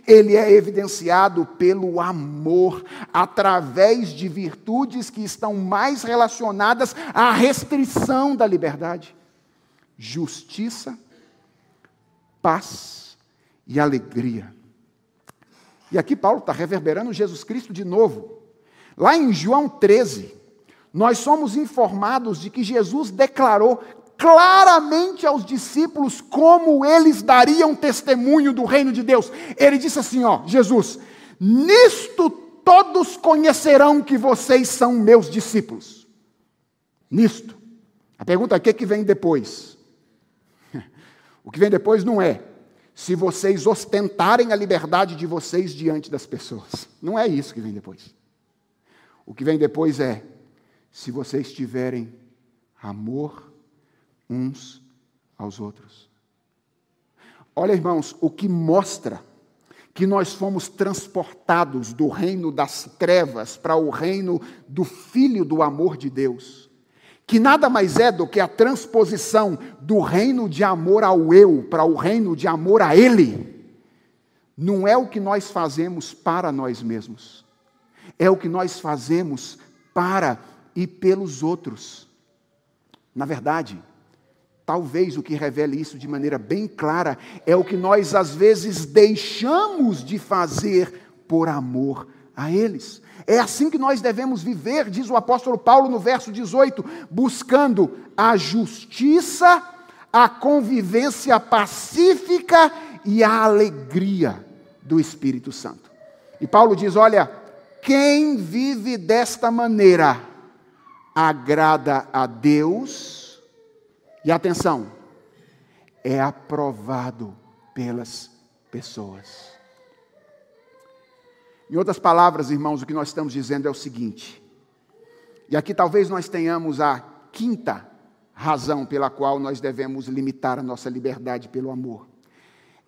Ele é evidenciado pelo amor, através de virtudes que estão mais relacionadas à restrição da liberdade. justiça, paz e alegria. E aqui Paulo está reverberando Jesus Cristo de novo. Lá em João 13, nós somos informados de que Jesus declarou claramente aos discípulos como eles dariam testemunho do reino de Deus. Ele disse assim, ó, Jesus, nisto todos conhecerão que vocês são meus discípulos. Nisto. A pergunta é: que, que vem depois? O que vem depois não é se vocês ostentarem a liberdade de vocês diante das pessoas. Não é isso que vem depois. O que vem depois é se vocês tiverem amor uns aos outros. Olha, irmãos, o que mostra que nós fomos transportados do reino das trevas para o reino do Filho do amor de Deus, que nada mais é do que a transposição do reino de amor ao eu para o reino de amor a Ele, não é o que nós fazemos para nós mesmos, é o que nós fazemos para e pelos outros. Na verdade, Talvez o que revele isso de maneira bem clara é o que nós às vezes deixamos de fazer por amor a eles. É assim que nós devemos viver, diz o apóstolo Paulo no verso 18, buscando a justiça, a convivência pacífica e a alegria do Espírito Santo. E Paulo diz: olha, quem vive desta maneira agrada a Deus e atenção, é aprovado pelas pessoas. Em outras palavras, irmãos, o que nós estamos dizendo é o seguinte, e aqui talvez nós tenhamos a quinta razão pela qual nós devemos limitar a nossa liberdade pelo amor.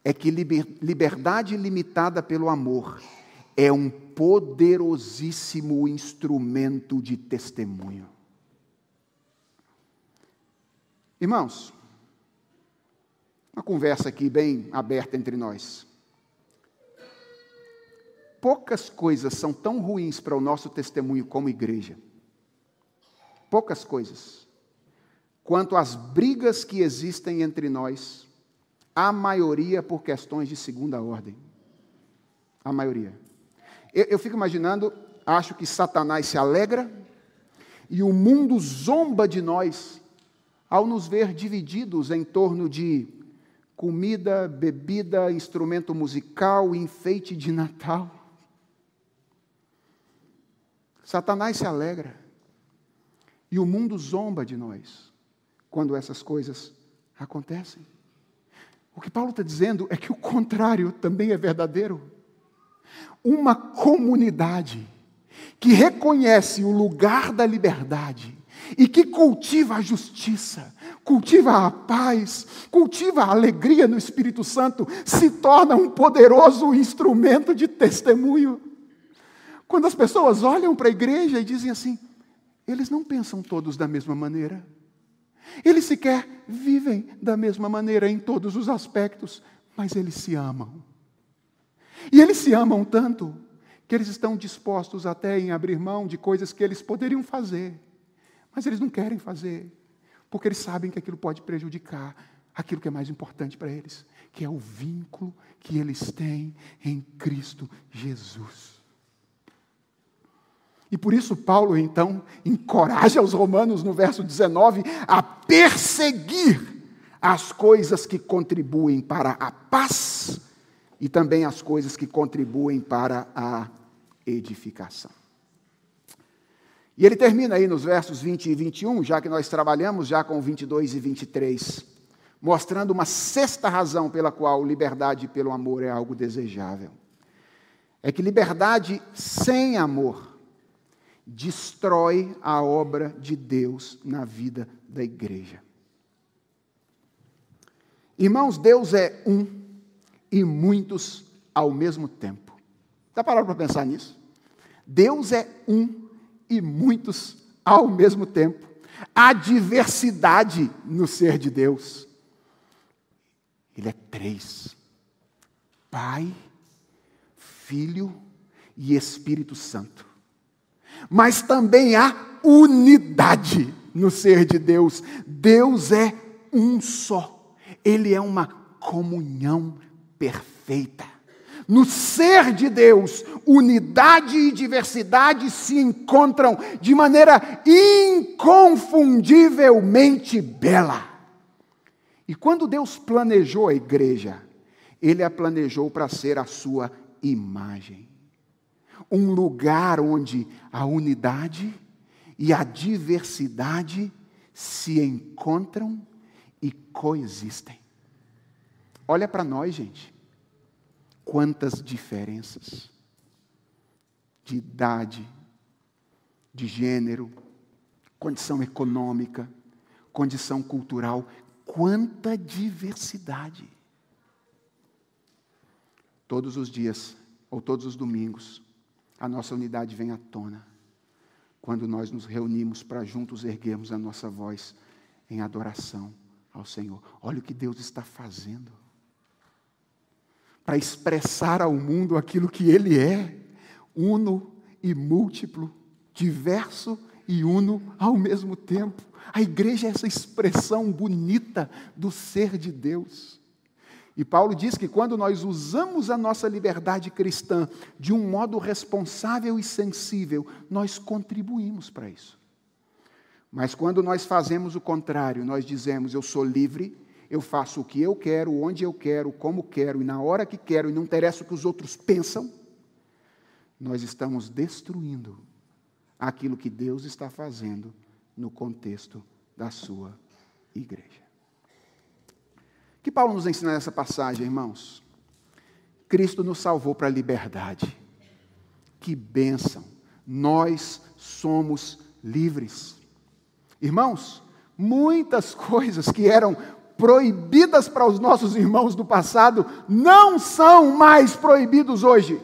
É que liberdade limitada pelo amor é um poderosíssimo instrumento de testemunho. Irmãos, uma conversa aqui bem aberta entre nós. Poucas coisas são tão ruins para o nosso testemunho como igreja. Poucas coisas. Quanto as brigas que existem entre nós, a maioria por questões de segunda ordem. A maioria. Eu, eu fico imaginando, acho que Satanás se alegra e o mundo zomba de nós ao nos ver divididos em torno de comida, bebida, instrumento musical, enfeite de Natal. Satanás se alegra e o mundo zomba de nós quando essas coisas acontecem. O que Paulo está dizendo é que o contrário também é verdadeiro. Uma comunidade que reconhece o lugar da liberdade e que cultiva a justiça, cultiva a paz, cultiva a alegria no Espírito Santo, se torna um poderoso instrumento de testemunho. Quando as pessoas olham para a igreja e dizem assim, eles não pensam todos da mesma maneira. Eles sequer vivem da mesma maneira em todos os aspectos, mas eles se amam. E eles se amam tanto que eles estão dispostos até em abrir mão de coisas que eles poderiam fazer mas eles não querem fazer, porque eles sabem que aquilo pode prejudicar aquilo que é mais importante para eles, que é o vínculo que eles têm em Cristo Jesus. E por isso Paulo então encoraja os romanos no verso 19 a perseguir as coisas que contribuem para a paz e também as coisas que contribuem para a edificação. E ele termina aí nos versos 20 e 21, já que nós trabalhamos já com 22 e 23, mostrando uma sexta razão pela qual liberdade pelo amor é algo desejável. É que liberdade sem amor destrói a obra de Deus na vida da igreja. Irmãos, Deus é um e muitos ao mesmo tempo. Está parado para pensar nisso? Deus é um e muitos ao mesmo tempo. Há diversidade no ser de Deus. Ele é três: Pai, Filho e Espírito Santo. Mas também há unidade no ser de Deus. Deus é um só. Ele é uma comunhão perfeita. No ser de Deus, unidade e diversidade se encontram de maneira inconfundivelmente bela. E quando Deus planejou a igreja, Ele a planejou para ser a sua imagem. Um lugar onde a unidade e a diversidade se encontram e coexistem. Olha para nós, gente. Quantas diferenças de idade, de gênero, condição econômica, condição cultural, quanta diversidade. Todos os dias, ou todos os domingos, a nossa unidade vem à tona, quando nós nos reunimos para juntos erguermos a nossa voz em adoração ao Senhor. Olha o que Deus está fazendo para expressar ao mundo aquilo que Ele é, uno e múltiplo, diverso e uno ao mesmo tempo. A igreja é essa expressão bonita do ser de Deus. E Paulo diz que quando nós usamos a nossa liberdade cristã de um modo responsável e sensível, nós contribuímos para isso. Mas quando nós fazemos o contrário, nós dizemos: Eu sou livre, eu faço o que eu quero, onde eu quero, como quero e na hora que quero, e não interessa o que os outros pensam, nós estamos destruindo aquilo que Deus está fazendo no contexto da sua igreja. Que Paulo nos ensina nessa passagem, irmãos? Cristo nos salvou para a liberdade. Que bênção! Nós somos livres. Irmãos, muitas coisas que eram proibidas para os nossos irmãos do passado não são mais proibidos hoje.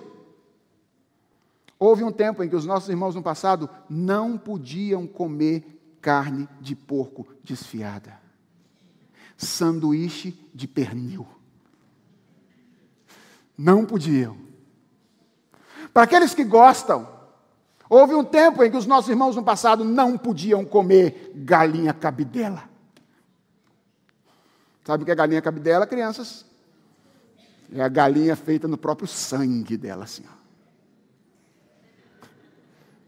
Houve um tempo em que os nossos irmãos no passado não podiam comer carne de porco desfiada, sanduíche de pernil. Não podiam. Para aqueles que gostam, houve um tempo em que os nossos irmãos no passado não podiam comer galinha cabidela. Sabe o que é galinha cabidela, crianças? É a galinha feita no próprio sangue dela, assim. Ó.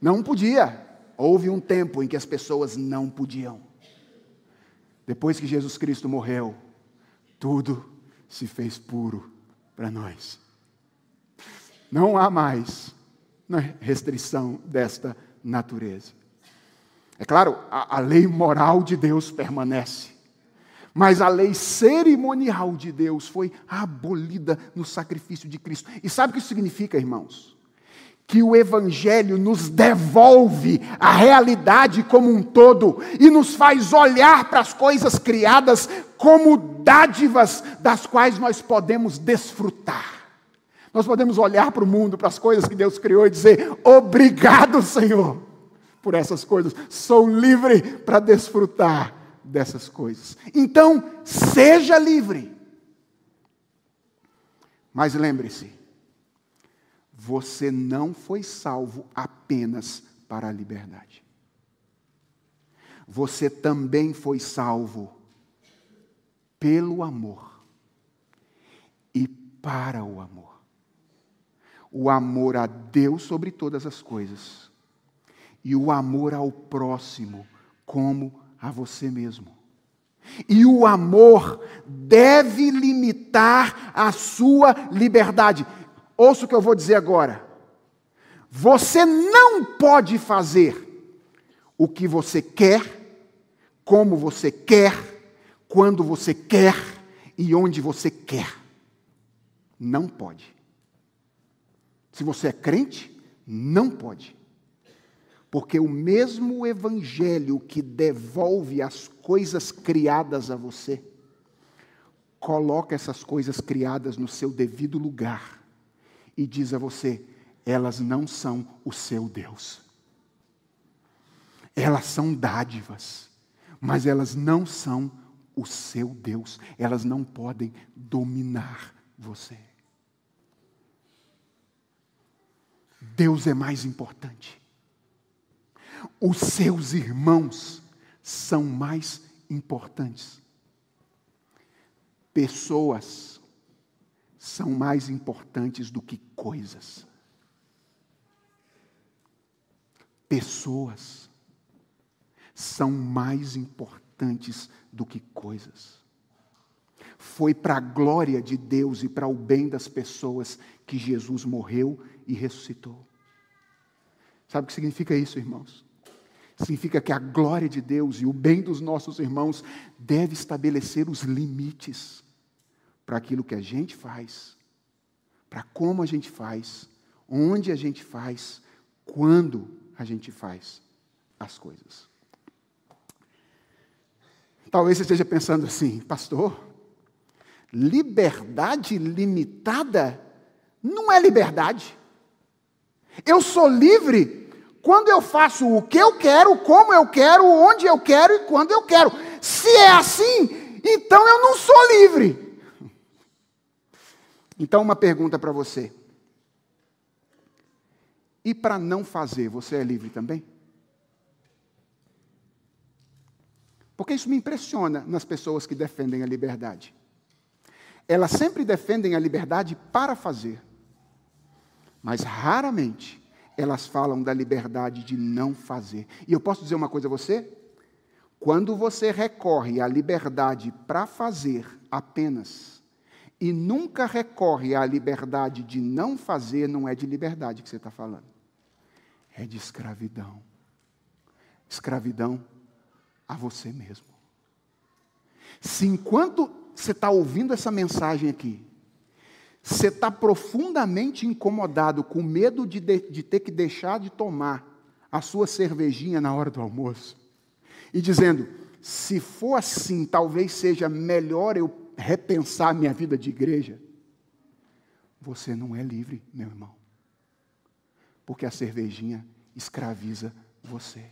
Não podia. Houve um tempo em que as pessoas não podiam. Depois que Jesus Cristo morreu, tudo se fez puro para nós. Não há mais né, restrição desta natureza. É claro, a, a lei moral de Deus permanece. Mas a lei cerimonial de Deus foi abolida no sacrifício de Cristo. E sabe o que isso significa, irmãos? Que o Evangelho nos devolve a realidade como um todo e nos faz olhar para as coisas criadas como dádivas das quais nós podemos desfrutar. Nós podemos olhar para o mundo, para as coisas que Deus criou e dizer: Obrigado, Senhor, por essas coisas. Sou livre para desfrutar dessas coisas. Então, seja livre. Mas lembre-se, você não foi salvo apenas para a liberdade. Você também foi salvo pelo amor e para o amor. O amor a Deus sobre todas as coisas e o amor ao próximo como a você mesmo. E o amor deve limitar a sua liberdade. Ouça o que eu vou dizer agora. Você não pode fazer o que você quer, como você quer, quando você quer e onde você quer. Não pode. Se você é crente, não pode. Porque o mesmo evangelho que devolve as coisas criadas a você, coloca essas coisas criadas no seu devido lugar e diz a você: elas não são o seu Deus. Elas são dádivas, mas elas não são o seu Deus. Elas não podem dominar você. Deus é mais importante os seus irmãos são mais importantes. Pessoas são mais importantes do que coisas. Pessoas são mais importantes do que coisas. Foi para a glória de Deus e para o bem das pessoas que Jesus morreu e ressuscitou. Sabe o que significa isso, irmãos? Significa que a glória de Deus e o bem dos nossos irmãos deve estabelecer os limites para aquilo que a gente faz, para como a gente faz, onde a gente faz, quando a gente faz as coisas. Talvez você esteja pensando assim, pastor, liberdade limitada não é liberdade. Eu sou livre quando eu faço o que eu quero, como eu quero, onde eu quero e quando eu quero. Se é assim, então eu não sou livre. Então, uma pergunta para você. E para não fazer, você é livre também? Porque isso me impressiona nas pessoas que defendem a liberdade. Elas sempre defendem a liberdade para fazer, mas raramente elas falam da liberdade de não fazer. E eu posso dizer uma coisa a você? Quando você recorre à liberdade para fazer apenas, e nunca recorre à liberdade de não fazer, não é de liberdade que você está falando, é de escravidão. Escravidão a você mesmo. Se enquanto você está ouvindo essa mensagem aqui, você está profundamente incomodado, com medo de, de, de ter que deixar de tomar a sua cervejinha na hora do almoço, e dizendo: se for assim, talvez seja melhor eu repensar minha vida de igreja. Você não é livre, meu irmão, porque a cervejinha escraviza você.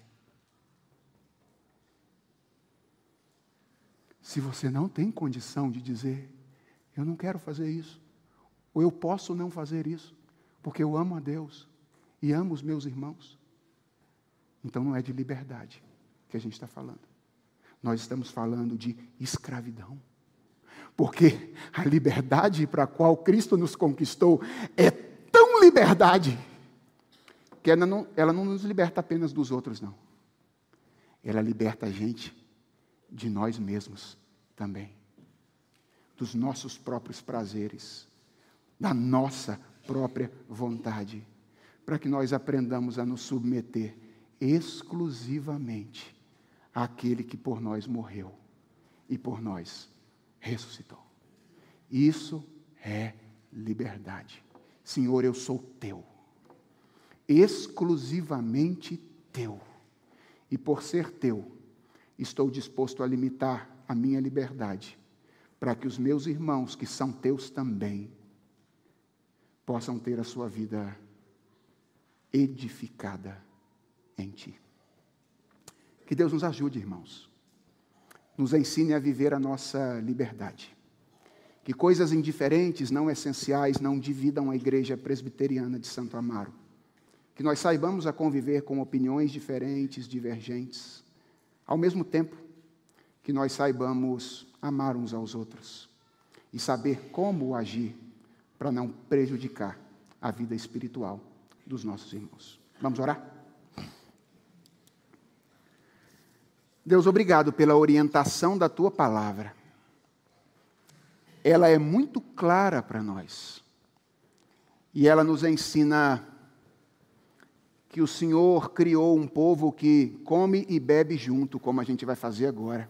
Se você não tem condição de dizer, eu não quero fazer isso, ou eu posso não fazer isso, porque eu amo a Deus e amo os meus irmãos, então não é de liberdade que a gente está falando. Nós estamos falando de escravidão. Porque a liberdade para a qual Cristo nos conquistou é tão liberdade que ela não, ela não nos liberta apenas dos outros, não. Ela liberta a gente de nós mesmos também, dos nossos próprios prazeres, da nossa própria vontade, para que nós aprendamos a nos submeter exclusivamente àquele que por nós morreu e por nós ressuscitou. Isso é liberdade. Senhor, eu sou teu, exclusivamente teu, e por ser teu, estou disposto a limitar a minha liberdade, para que os meus irmãos, que são teus também, possam ter a sua vida edificada em Ti. Que Deus nos ajude, irmãos. Nos ensine a viver a nossa liberdade. Que coisas indiferentes, não essenciais, não dividam a igreja presbiteriana de Santo Amaro. Que nós saibamos a conviver com opiniões diferentes, divergentes, ao mesmo tempo que nós saibamos amar uns aos outros e saber como agir para não prejudicar a vida espiritual dos nossos irmãos. Vamos orar? Deus, obrigado pela orientação da tua palavra. Ela é muito clara para nós. E ela nos ensina que o Senhor criou um povo que come e bebe junto, como a gente vai fazer agora.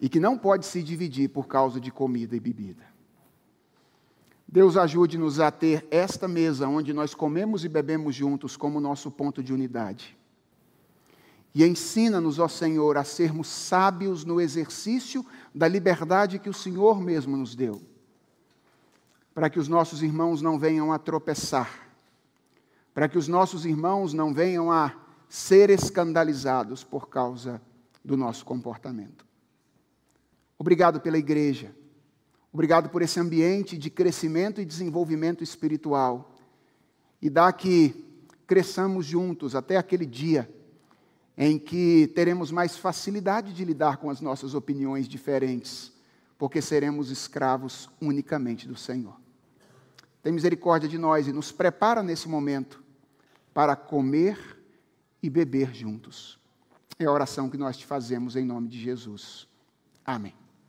E que não pode se dividir por causa de comida e bebida. Deus ajude-nos a ter esta mesa onde nós comemos e bebemos juntos como nosso ponto de unidade. E ensina-nos, ó Senhor, a sermos sábios no exercício da liberdade que o Senhor mesmo nos deu, para que os nossos irmãos não venham a tropeçar para que os nossos irmãos não venham a ser escandalizados por causa do nosso comportamento. Obrigado pela igreja. Obrigado por esse ambiente de crescimento e desenvolvimento espiritual. E dá que cresçamos juntos até aquele dia em que teremos mais facilidade de lidar com as nossas opiniões diferentes, porque seremos escravos unicamente do Senhor. Tem misericórdia de nós e nos prepara nesse momento para comer e beber juntos. É a oração que nós te fazemos em nome de Jesus. Amém.